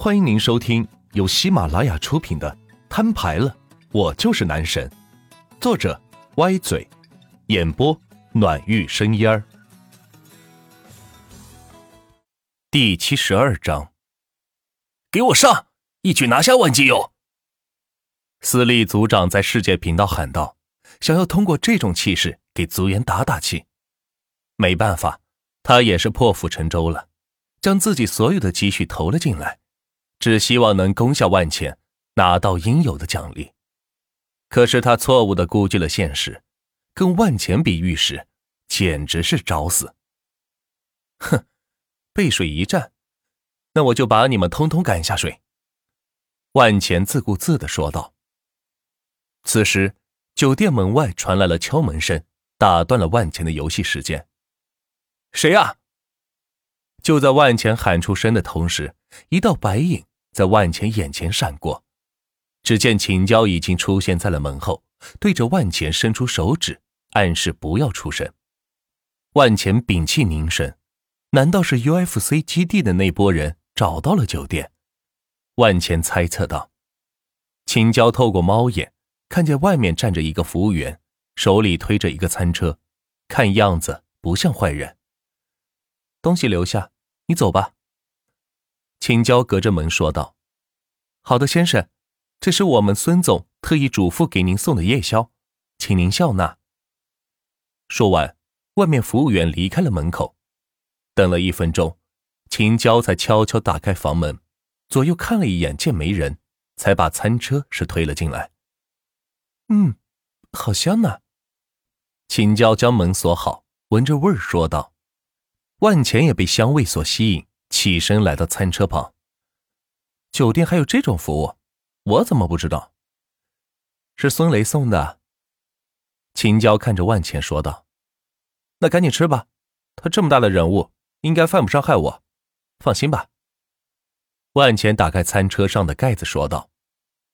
欢迎您收听由喜马拉雅出品的《摊牌了，我就是男神》，作者歪嘴，演播暖玉生烟儿。第七十二章，给我上，一举拿下万金油！司令组长在世界频道喊道，想要通过这种气势给族员打打气。没办法，他也是破釜沉舟了，将自己所有的积蓄投了进来。只希望能攻下万钱，拿到应有的奖励。可是他错误的估计了现实，跟万钱比玉石，简直是找死。哼，背水一战，那我就把你们通通赶下水。万钱自顾自的说道。此时，酒店门外传来了敲门声，打断了万钱的游戏时间。谁呀？就在万钱喊出声的同时，一道白影。在万钱眼前闪过，只见秦娇已经出现在了门后，对着万钱伸出手指，暗示不要出声。万钱屏气凝神，难道是 UFC 基地的那波人找到了酒店？万钱猜测道。秦娇透过猫眼看见外面站着一个服务员，手里推着一个餐车，看样子不像坏人。东西留下，你走吧。秦娇隔着门说道：“好的，先生，这是我们孙总特意嘱咐给您送的夜宵，请您笑纳。”说完，外面服务员离开了门口。等了一分钟，秦娇才悄悄打开房门，左右看了一眼，见没人，才把餐车是推了进来。嗯，好香呐！秦娇将门锁好，闻着味儿说道。万钱也被香味所吸引。起身来到餐车旁。酒店还有这种服务，我怎么不知道？是孙雷送的。秦娇看着万钱说道：“那赶紧吃吧，他这么大的人物，应该犯不上害我。放心吧。”万钱打开餐车上的盖子说道：“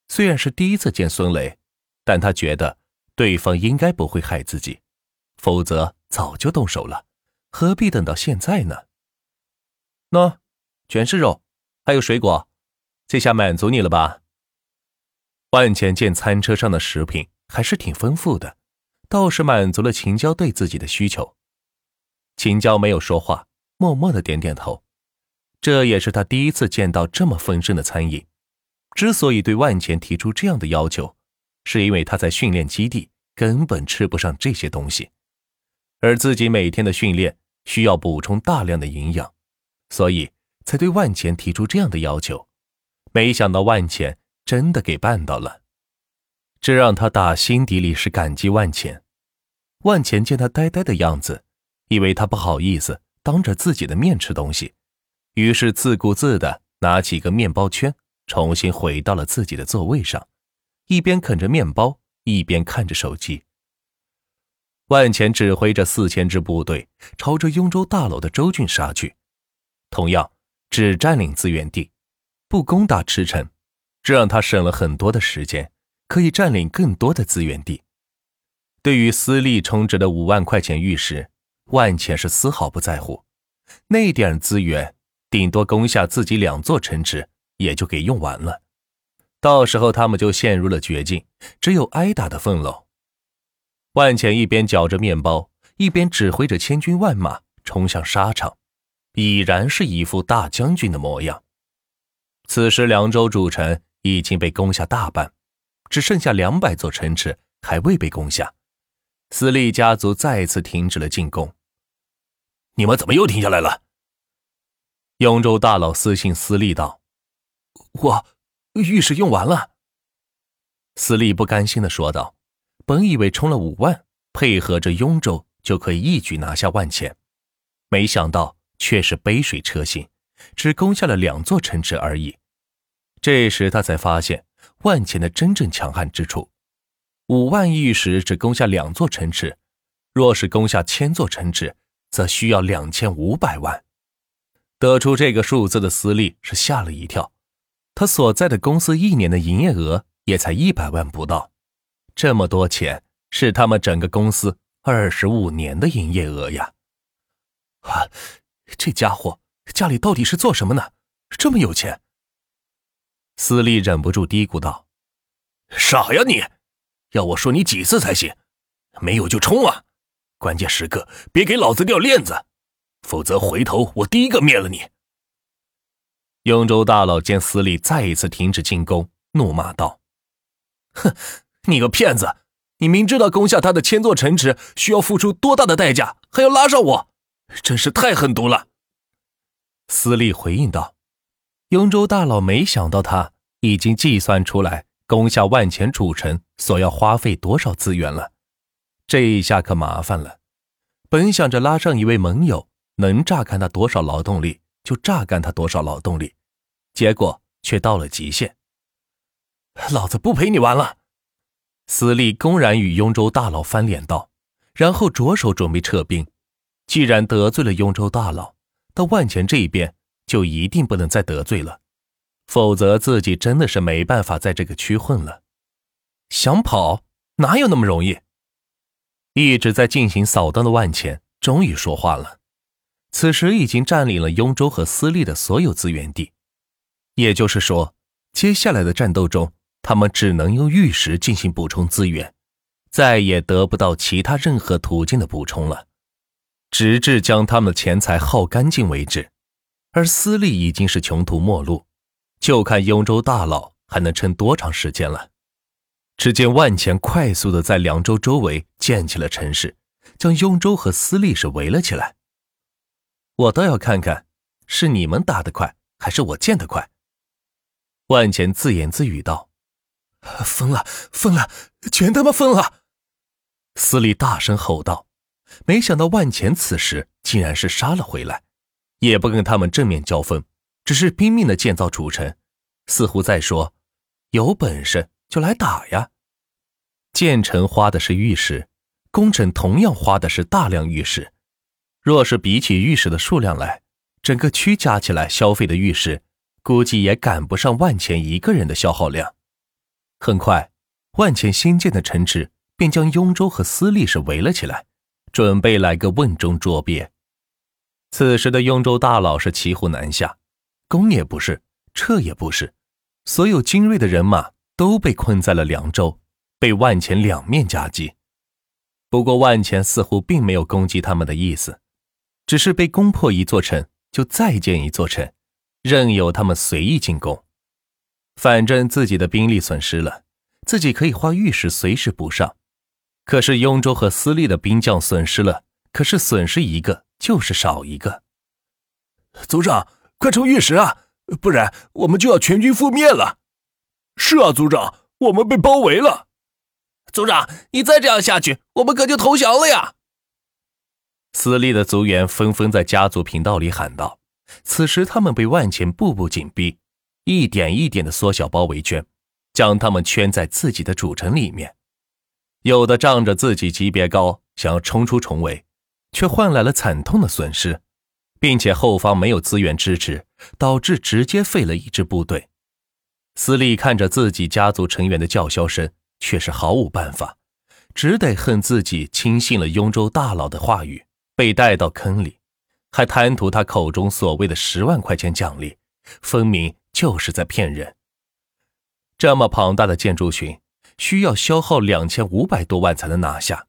虽然是第一次见孙雷，但他觉得对方应该不会害自己，否则早就动手了，何必等到现在呢？”喏，全是肉，还有水果，这下满足你了吧？万钱见餐车上的食品还是挺丰富的，倒是满足了秦娇对自己的需求。秦娇没有说话，默默的点点头。这也是他第一次见到这么丰盛的餐饮。之所以对万钱提出这样的要求，是因为他在训练基地根本吃不上这些东西，而自己每天的训练需要补充大量的营养。所以才对万钱提出这样的要求，没想到万钱真的给办到了，这让他打心底里是感激万钱。万钱见他呆呆的样子，以为他不好意思当着自己的面吃东西，于是自顾自的拿起一个面包圈，重新回到了自己的座位上，一边啃着面包，一边看着手机。万钱指挥着四千支部队朝着雍州大楼的州郡杀去。同样，只占领资源地，不攻打池城，这让他省了很多的时间，可以占领更多的资源地。对于私利充值的五万块钱玉石，万钱是丝毫不在乎，那点资源顶多攻下自己两座城池，也就给用完了。到时候他们就陷入了绝境，只有挨打的份喽。万钱一边嚼着面包，一边指挥着千军万马冲向沙场。已然是一副大将军的模样。此时，凉州主城已经被攻下大半，只剩下两百座城池还未被攻下。司隶家族再次停止了进攻。你们怎么又停下来了？雍州大佬私信司隶道：“我御史用完了。”司隶不甘心的说道：“本以为充了五万，配合着雍州就可以一举拿下万钱，没想到。”却是杯水车薪，只攻下了两座城池而已。这时他才发现万钱的真正强悍之处：五万玉石只攻下两座城池，若是攻下千座城池，则需要两千五百万。得出这个数字的司隶是吓了一跳，他所在的公司一年的营业额也才一百万不到，这么多钱是他们整个公司二十五年的营业额呀！啊！这家伙家里到底是做什么呢？这么有钱？司利忍不住嘀咕道：“傻呀你！要我说你几次才行？没有就冲啊！关键时刻别给老子掉链子，否则回头我第一个灭了你。”雍州大佬见司利再一次停止进攻，怒骂道：“哼，你个骗子！你明知道攻下他的千座城池需要付出多大的代价，还要拉上我，真是太狠毒了！”司隶回应道。雍州大佬没想到，他已经计算出来攻下万钱主城所要花费多少资源了。这一下可麻烦了。本想着拉上一位盟友，能榨干他多少劳动力就榨干他多少劳动力，结果却到了极限。老子不陪你玩了！司隶公然与雍州大佬翻脸道，然后着手准备撤兵。既然得罪了雍州大佬，到万钱这一边。就一定不能再得罪了，否则自己真的是没办法在这个区混了。想跑哪有那么容易？一直在进行扫荡的万钱终于说话了。此时已经占领了雍州和私立的所有资源地，也就是说，接下来的战斗中，他们只能用玉石进行补充资源，再也得不到其他任何途径的补充了，直至将他们的钱财耗干净为止。而私利已经是穷途末路，就看雍州大佬还能撑多长时间了。只见万钱快速的在凉州周围建起了城市，将雍州和私利是围了起来。我倒要看看，是你们打得快，还是我建得快？万钱自言自语道：“疯了，疯了，全他妈疯了！”司隶大声吼道：“没想到万钱此时竟然是杀了回来。”也不跟他们正面交锋，只是拼命的建造主城，似乎在说：“有本事就来打呀！”建成花的是玉石，工程同样花的是大量玉石。若是比起玉石的数量来，整个区加起来消费的玉石，估计也赶不上万钱一个人的消耗量。很快，万钱新建的城池便将雍州和私立是围了起来，准备来个瓮中捉鳖。此时的雍州大佬是骑虎难下，攻也不是，撤也不是，所有精锐的人马都被困在了凉州，被万钱两面夹击。不过万钱似乎并没有攻击他们的意思，只是被攻破一座城就再建一座城，任由他们随意进攻。反正自己的兵力损失了，自己可以花玉石随时补上。可是雍州和私立的兵将损失了，可是损失一个。就是少一个，族长，快抽玉石啊！不然我们就要全军覆灭了。是啊，族长，我们被包围了。族长，你再这样下去，我们可就投降了呀！私立的族员纷纷在家族频道里喊道。此时他们被万钱步步紧逼，一点一点的缩小包围圈，将他们圈在自己的主城里面。有的仗着自己级别高，想要冲出重围。却换来了惨痛的损失，并且后方没有资源支持，导致直接废了一支部队。司隶看着自己家族成员的叫嚣声，却是毫无办法，只得恨自己轻信了雍州大佬的话语，被带到坑里，还贪图他口中所谓的十万块钱奖励，分明就是在骗人。这么庞大的建筑群，需要消耗两千五百多万才能拿下。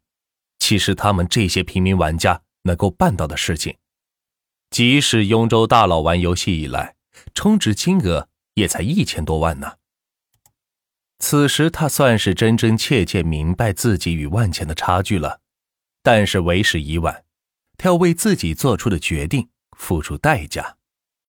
其实他们这些平民玩家能够办到的事情，即使雍州大佬玩游戏以来，充值金额也才一千多万呢。此时他算是真真切切明白自己与万钱的差距了，但是为时已晚，他要为自己做出的决定付出代价。